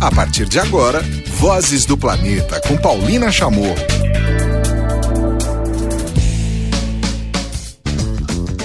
A partir de agora, Vozes do Planeta com Paulina Chamorro.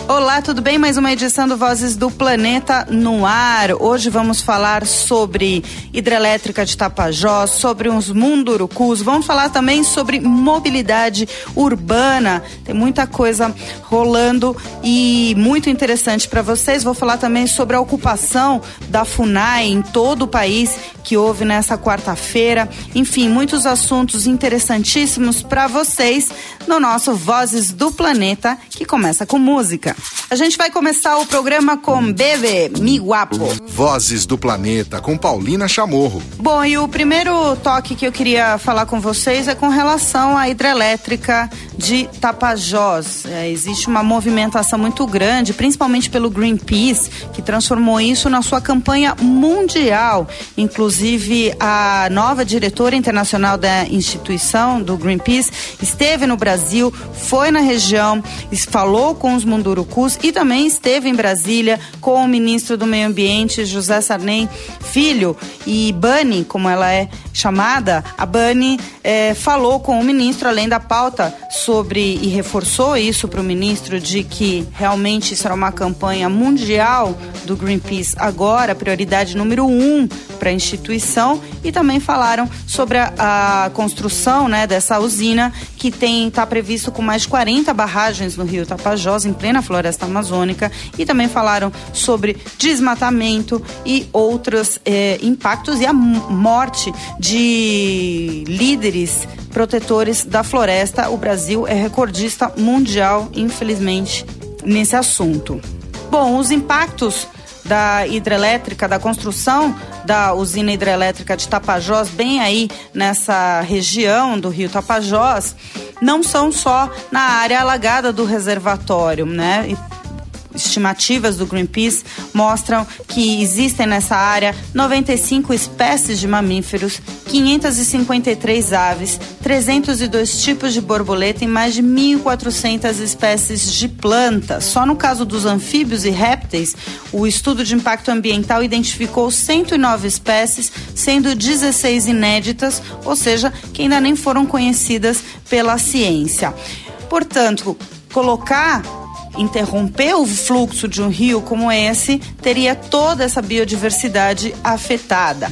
Olá, tudo bem? Mais uma edição do Vozes do Planeta no ar. Hoje vamos falar sobre hidrelétrica de Tapajós, sobre os mundurucus. Vamos falar também sobre mobilidade urbana. Tem muita coisa rolando e muito interessante para vocês. Vou falar também sobre a ocupação da FUNAI em todo o país que houve nessa quarta-feira. Enfim, muitos assuntos interessantíssimos para vocês no nosso Vozes do Planeta, que começa com música. A gente vai começar o programa com Bebe Mi Guapo. Vozes do Planeta com Paulina Chamorro. Bom, e o primeiro toque que eu queria falar com vocês é com relação à hidrelétrica de Tapajós. É, existe uma movimentação muito grande, principalmente pelo Greenpeace, que transformou isso na sua campanha mundial. Inclusive, a nova diretora internacional da instituição, do Greenpeace, esteve no Brasil, foi na região, falou com os mundurucus e também esteve em Brasília com o ministro do Meio Ambiente, José Sarney Filho, e Bani, como ela é chamada, a Bani é, falou com o ministro, além da pauta sobre e reforçou isso para o ministro de que realmente será uma campanha mundial do Greenpeace agora, prioridade número um para a instituição e também falaram sobre a, a construção né, dessa usina que tem está previsto com mais de 40 barragens no Rio Tapajós, em plena floresta amazônica, e também falaram sobre desmatamento e outros eh, impactos e a morte de líderes protetores da floresta. O Brasil é recordista mundial, infelizmente, nesse assunto. Bom, os impactos da hidrelétrica, da construção da usina hidrelétrica de Tapajós, bem aí nessa região do rio Tapajós, não são só na área alagada do reservatório, né? E estimativas do Greenpeace mostram que existem nessa área 95 espécies de mamíferos, 553 aves, 302 tipos de borboleta e mais de 1.400 espécies de plantas. Só no caso dos anfíbios e répteis, o estudo de impacto ambiental identificou 109 espécies, sendo 16 inéditas, ou seja, que ainda nem foram conhecidas pela ciência. Portanto, colocar interromper o fluxo de um rio como esse teria toda essa biodiversidade afetada.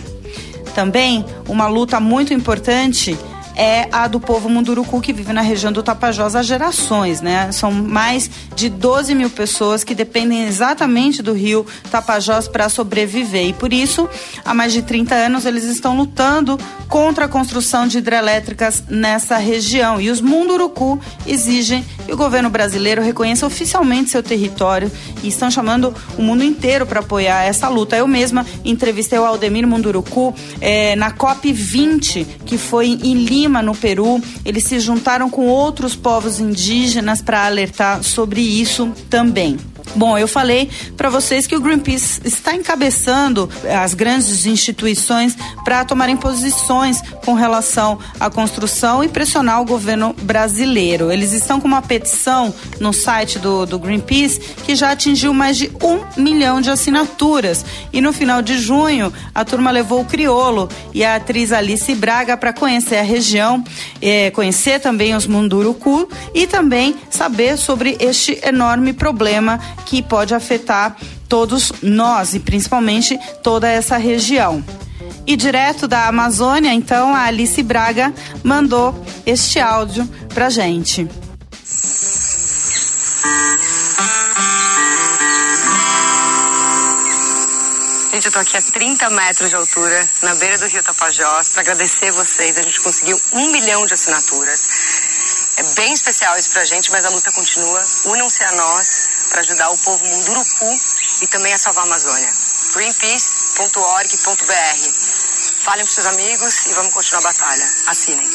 Também uma luta muito importante é a do povo munduruku que vive na região do Tapajós há gerações, né? São mais de 12 mil pessoas que dependem exatamente do rio Tapajós para sobreviver. E por isso, há mais de 30 anos, eles estão lutando contra a construção de hidrelétricas nessa região. E os munduruku exigem que o governo brasileiro reconheça oficialmente seu território e estão chamando o mundo inteiro para apoiar essa luta. Eu mesma entrevistei o Aldemir Munduruku eh, na COP 20, que foi em Lima Lima, no Peru, eles se juntaram com outros povos indígenas para alertar sobre isso também. Bom, eu falei para vocês que o Greenpeace está encabeçando as grandes instituições para tomarem posições com relação à construção e pressionar o governo brasileiro. Eles estão com uma petição no site do, do Greenpeace que já atingiu mais de um milhão de assinaturas. E no final de junho, a turma levou o criolo e a atriz Alice Braga para conhecer a região, eh, conhecer também os Munduruku e também saber sobre este enorme problema que pode afetar todos nós e principalmente toda essa região. E direto da Amazônia, então, a Alice Braga mandou este áudio pra gente. Gente, eu tô aqui a 30 metros de altura, na beira do rio Tapajós, para agradecer vocês. A gente conseguiu um milhão de assinaturas. É bem especial isso pra gente, mas a luta continua. Unam-se a nós para ajudar o povo Munduruku e também a salvar a Amazônia. greenpeace.org.br Falem para seus amigos e vamos continuar a batalha. Assinem.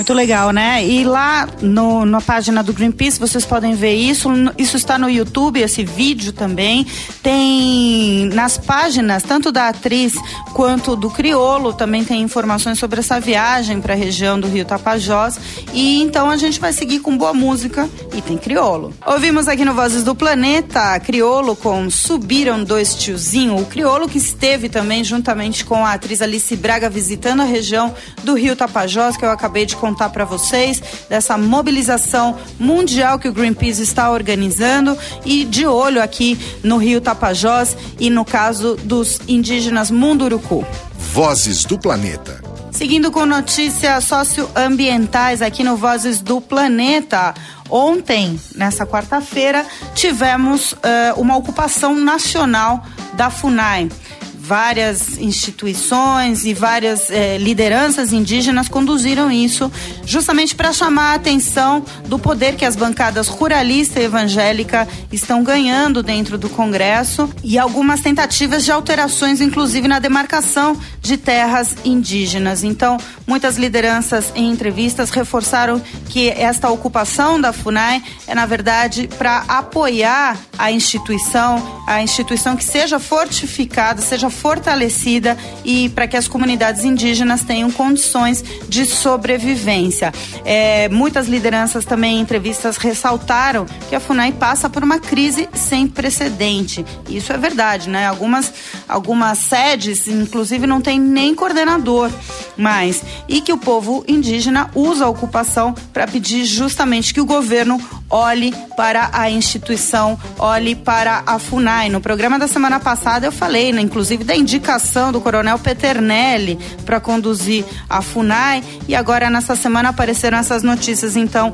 Muito legal, né? E lá no, na página do Greenpeace vocês podem ver isso. Isso está no YouTube, esse vídeo também. Tem nas páginas, tanto da atriz quanto do Criolo, também tem informações sobre essa viagem para a região do Rio Tapajós. E então a gente vai seguir com boa música e tem Criolo. Ouvimos aqui no Vozes do Planeta, Criolo com Subiram Dois Tiozinho. O Criolo que esteve também juntamente com a atriz Alice Braga visitando a região do Rio Tapajós, que eu acabei de contar para vocês, dessa mobilização mundial que o Greenpeace está organizando e de olho aqui no Rio Tapajós e no caso dos indígenas Munduruku. Vozes do Planeta. Seguindo com notícias socioambientais aqui no Vozes do Planeta. Ontem, nessa quarta-feira, tivemos uh, uma ocupação nacional da FUNAI várias instituições e várias eh, lideranças indígenas conduziram isso justamente para chamar a atenção do poder que as bancadas ruralista e evangélica estão ganhando dentro do Congresso e algumas tentativas de alterações, inclusive na demarcação de terras indígenas. Então, muitas lideranças em entrevistas reforçaram que esta ocupação da FUNAI é, na verdade, para apoiar a instituição, a instituição que seja fortificada, seja fortalecida e para que as comunidades indígenas tenham condições de sobrevivência. É, muitas lideranças também em entrevistas ressaltaram que a FUNAI passa por uma crise sem precedente. Isso é verdade, né? Algumas, algumas sedes, inclusive, não tem nem coordenador mais. E que o povo indígena usa a ocupação para pedir justamente que o governo olhe para a instituição, olhe para a FUNAI. No programa da semana passada eu falei, né, inclusive, da indicação do coronel Peternelli para conduzir a FUNAI e agora nessa semana apareceram essas notícias. Então,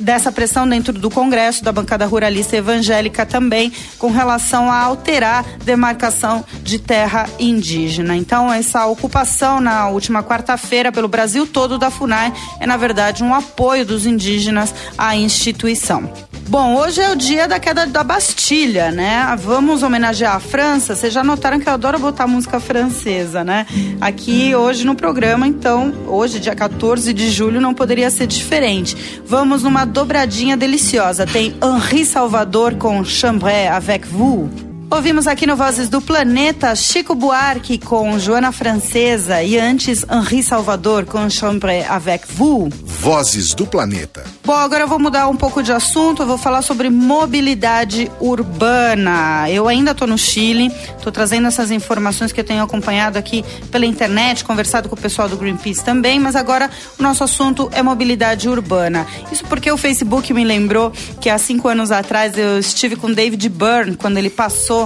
dessa pressão dentro do Congresso, da bancada ruralista evangélica também, com relação a alterar demarcação de terra indígena. Então, essa ocupação na última quarta-feira pelo Brasil todo da FUNAI é, na verdade, um apoio dos indígenas à instituição. Bom, hoje é o dia da queda da Bastilha, né? Vamos homenagear a França. Vocês já notaram que eu adoro botar música francesa, né? Aqui hoje no programa, então, hoje, dia 14 de julho, não poderia ser diferente. Vamos numa dobradinha deliciosa. Tem Henri Salvador com Chambray avec vous. Ouvimos aqui no Vozes do Planeta Chico Buarque com Joana Francesa e antes Henri Salvador com Chambre avec vous. Vozes do Planeta. Bom, agora eu vou mudar um pouco de assunto, eu vou falar sobre mobilidade urbana. Eu ainda estou no Chile, estou trazendo essas informações que eu tenho acompanhado aqui pela internet, conversado com o pessoal do Greenpeace também, mas agora o nosso assunto é mobilidade urbana. Isso porque o Facebook me lembrou que há cinco anos atrás eu estive com David Byrne quando ele passou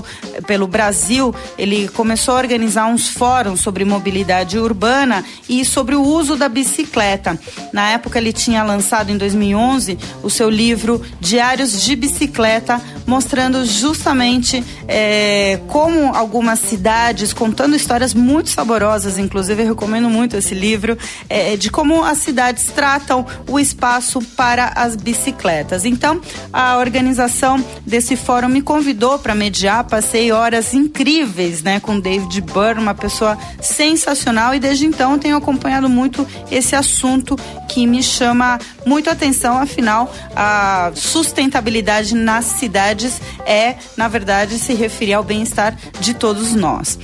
pelo Brasil, ele começou a organizar uns fóruns sobre mobilidade urbana e sobre o uso da bicicleta. Na época, ele tinha lançado em 2011 o seu livro Diários de Bicicleta, mostrando justamente é, como algumas cidades, contando histórias muito saborosas, inclusive eu recomendo muito esse livro, é, de como as cidades tratam o espaço para as bicicletas. Então, a organização desse fórum me convidou para mediar passei horas incríveis, né, com David Byrne, uma pessoa sensacional e desde então tenho acompanhado muito esse assunto que me chama muito atenção, afinal, a sustentabilidade nas cidades é, na verdade, se referir ao bem-estar de todos nós.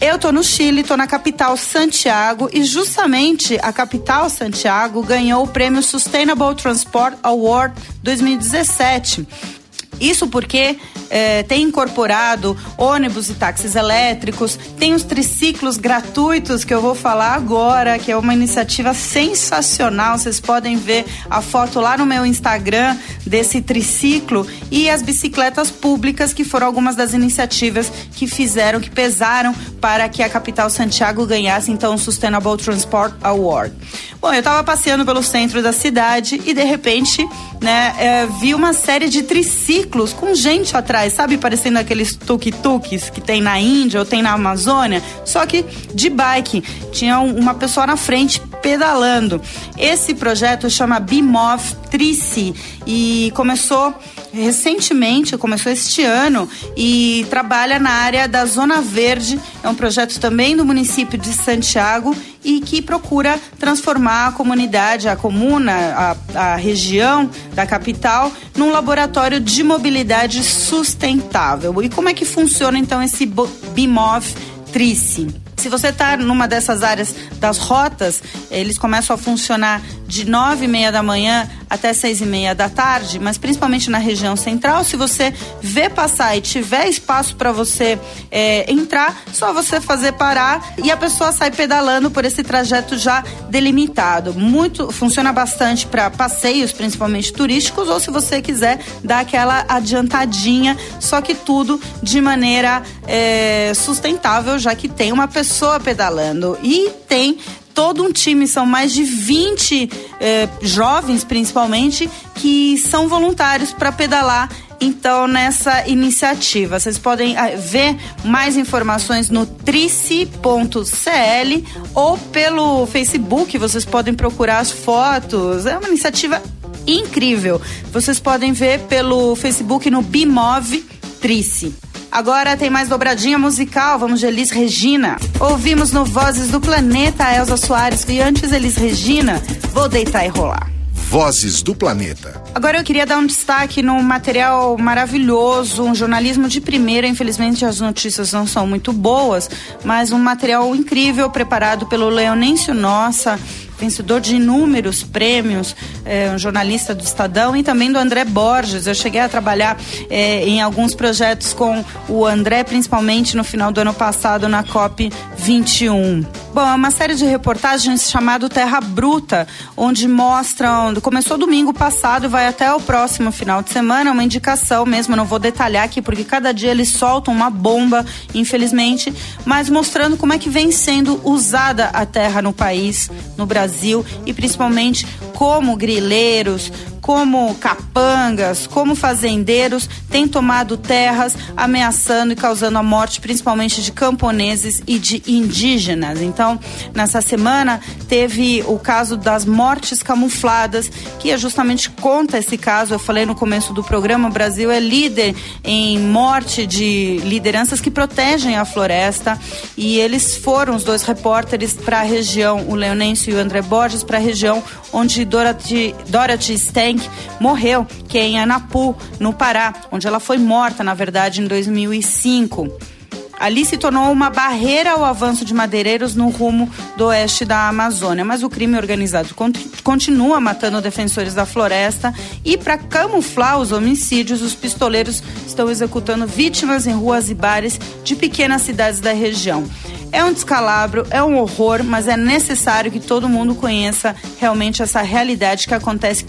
Eu tô no Chile, tô na capital Santiago e justamente a capital Santiago ganhou o prêmio Sustainable Transport Award 2017. Isso porque é, tem incorporado ônibus e táxis elétricos, tem os triciclos gratuitos que eu vou falar agora, que é uma iniciativa sensacional. Vocês podem ver a foto lá no meu Instagram desse triciclo e as bicicletas públicas, que foram algumas das iniciativas que fizeram, que pesaram para que a capital Santiago ganhasse então o Sustainable Transport Award. Bom, eu estava passeando pelo centro da cidade e de repente, né, é, vi uma série de triciclos com gente atrás, sabe, parecendo aqueles tuk-tuks que tem na Índia ou tem na Amazônia, só que de bike. Tinha uma pessoa na frente pedalando. Esse projeto chama Bimov Trici e começou recentemente, começou este ano e trabalha na área da Zona Verde. É um projeto também do município de Santiago e que procura transformar a comunidade, a comuna, a, a região da capital num laboratório de mobilidade sustentável. E como é que funciona então esse BIMOV Trice? Se você está numa dessas áreas das rotas, eles começam a funcionar de nove e meia da manhã até seis e meia da tarde, mas principalmente na região central. Se você vê passar e tiver espaço para você é, entrar, só você fazer parar e a pessoa sai pedalando por esse trajeto já delimitado. Muito funciona bastante para passeios, principalmente turísticos, ou se você quiser dar aquela adiantadinha, só que tudo de maneira é, sustentável, já que tem uma pessoa pedalando e tem todo um time, são mais de 20 eh, jovens, principalmente, que são voluntários para pedalar então nessa iniciativa. Vocês podem ah, ver mais informações no trice.cl ou pelo Facebook, vocês podem procurar as fotos. É uma iniciativa incrível. Vocês podem ver pelo Facebook no Bimove Trice. Agora tem mais dobradinha musical, vamos de Elis Regina. Ouvimos no Vozes do Planeta a Elza Soares e antes Elis Regina, vou deitar e rolar. Vozes do Planeta. Agora eu queria dar um destaque num material maravilhoso, um jornalismo de primeira. Infelizmente as notícias não são muito boas, mas um material incrível preparado pelo Leonêncio Nossa vencedor de inúmeros prêmios, é, um jornalista do Estadão e também do André Borges. Eu cheguei a trabalhar é, em alguns projetos com o André, principalmente no final do ano passado na COP 21. Bom, é uma série de reportagens chamado Terra Bruta, onde mostram. Começou domingo passado vai até o próximo final de semana. Uma indicação mesmo, não vou detalhar aqui, porque cada dia eles soltam uma bomba, infelizmente, mas mostrando como é que vem sendo usada a terra no país, no Brasil, e principalmente como grileiros, como capangas, como fazendeiros têm tomado terras, ameaçando e causando a morte, principalmente de camponeses e de indígenas. Então, nessa semana teve o caso das mortes camufladas, que é justamente conta esse caso. Eu falei no começo do programa, o Brasil é líder em morte de lideranças que protegem a floresta e eles foram os dois repórteres para a região, o Leonense e o André Borges, para a região onde Dorothy, Dorothy Stank morreu, que é em Anapu, no Pará, onde ela foi morta, na verdade, em 2005. Ali se tornou uma barreira ao avanço de madeireiros no rumo do oeste da Amazônia. Mas o crime organizado continua matando defensores da floresta e, para camuflar os homicídios, os pistoleiros estão executando vítimas em ruas e bares de pequenas cidades da região. É um descalabro, é um horror, mas é necessário que todo mundo conheça realmente essa realidade que acontece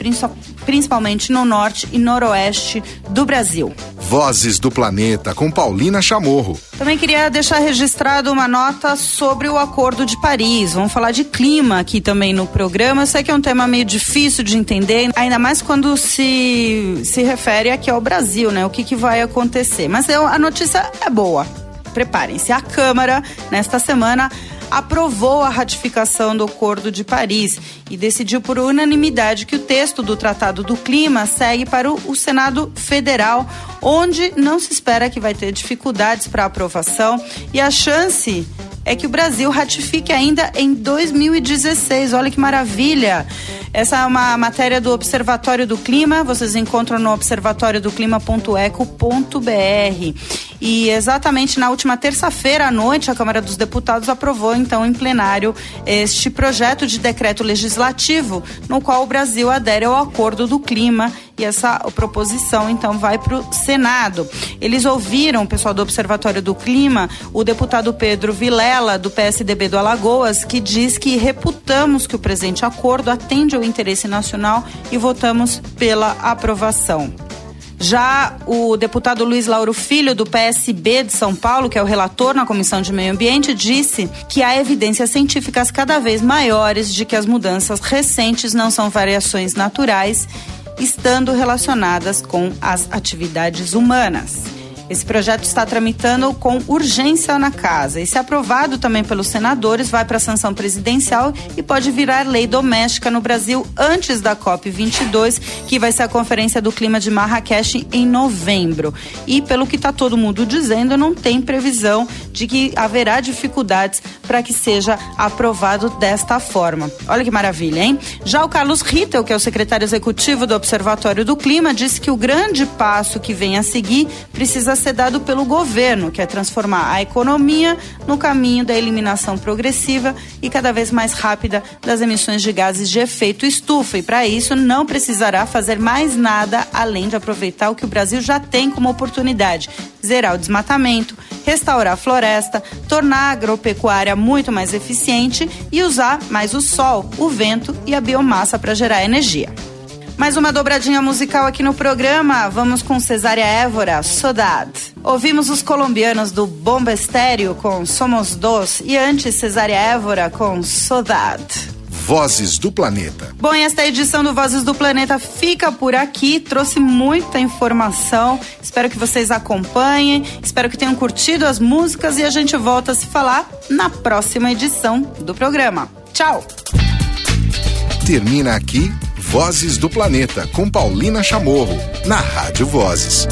principalmente no norte e noroeste do Brasil. Vozes do Planeta com Paulina Chamorro. Também queria deixar registrado uma nota sobre o Acordo de Paris. Vamos falar de clima aqui também no programa. Eu sei que é um tema meio difícil de entender, ainda mais quando se, se refere aqui ao Brasil, né? O que, que vai acontecer. Mas eu, a notícia é boa preparem-se. A Câmara, nesta semana, aprovou a ratificação do Acordo de Paris e decidiu por unanimidade que o texto do Tratado do Clima segue para o, Senado Federal, onde não se espera que vai ter dificuldades para aprovação e a chance é que o Brasil ratifique ainda em 2016. Olha que maravilha! Essa é uma matéria do Observatório do Clima, vocês encontram no observatoriodoclima.eco.br. E exatamente na última terça-feira à noite, a Câmara dos Deputados aprovou, então, em plenário, este projeto de decreto legislativo, no qual o Brasil adere ao Acordo do Clima e essa proposição então vai para o Senado. Eles ouviram, o pessoal do Observatório do Clima, o deputado Pedro Vilela, do PSDB do Alagoas, que diz que reputamos que o presente acordo atende ao interesse nacional e votamos pela aprovação. Já o deputado Luiz Lauro Filho, do PSB de São Paulo, que é o relator na Comissão de Meio Ambiente, disse que há evidências científicas cada vez maiores de que as mudanças recentes não são variações naturais estando relacionadas com as atividades humanas. Esse projeto está tramitando com urgência na casa e, se aprovado também pelos senadores, vai para a sanção presidencial e pode virar lei doméstica no Brasil antes da COP22, que vai ser a Conferência do Clima de Marrakech em novembro. E, pelo que está todo mundo dizendo, não tem previsão de que haverá dificuldades para que seja aprovado desta forma. Olha que maravilha, hein? Já o Carlos Rittel, que é o secretário executivo do Observatório do Clima, disse que o grande passo que vem a seguir precisa ser dado pelo governo, que é transformar a economia no caminho da eliminação progressiva e cada vez mais rápida das emissões de gases de efeito estufa. E para isso não precisará fazer mais nada além de aproveitar o que o Brasil já tem como oportunidade: zerar o desmatamento, restaurar a floresta, tornar a agropecuária muito mais eficiente e usar mais o sol, o vento e a biomassa para gerar energia. Mais uma dobradinha musical aqui no programa. Vamos com Cesária Évora, Sodad. Ouvimos os colombianos do Bomba Estéreo com Somos Dos e antes Cesária Évora com Sodad. Vozes do Planeta. Bom, esta edição do Vozes do Planeta fica por aqui. Trouxe muita informação. Espero que vocês acompanhem. Espero que tenham curtido as músicas e a gente volta a se falar na próxima edição do programa. Tchau! Termina aqui Vozes do Planeta com Paulina Chamorro, na Rádio Vozes.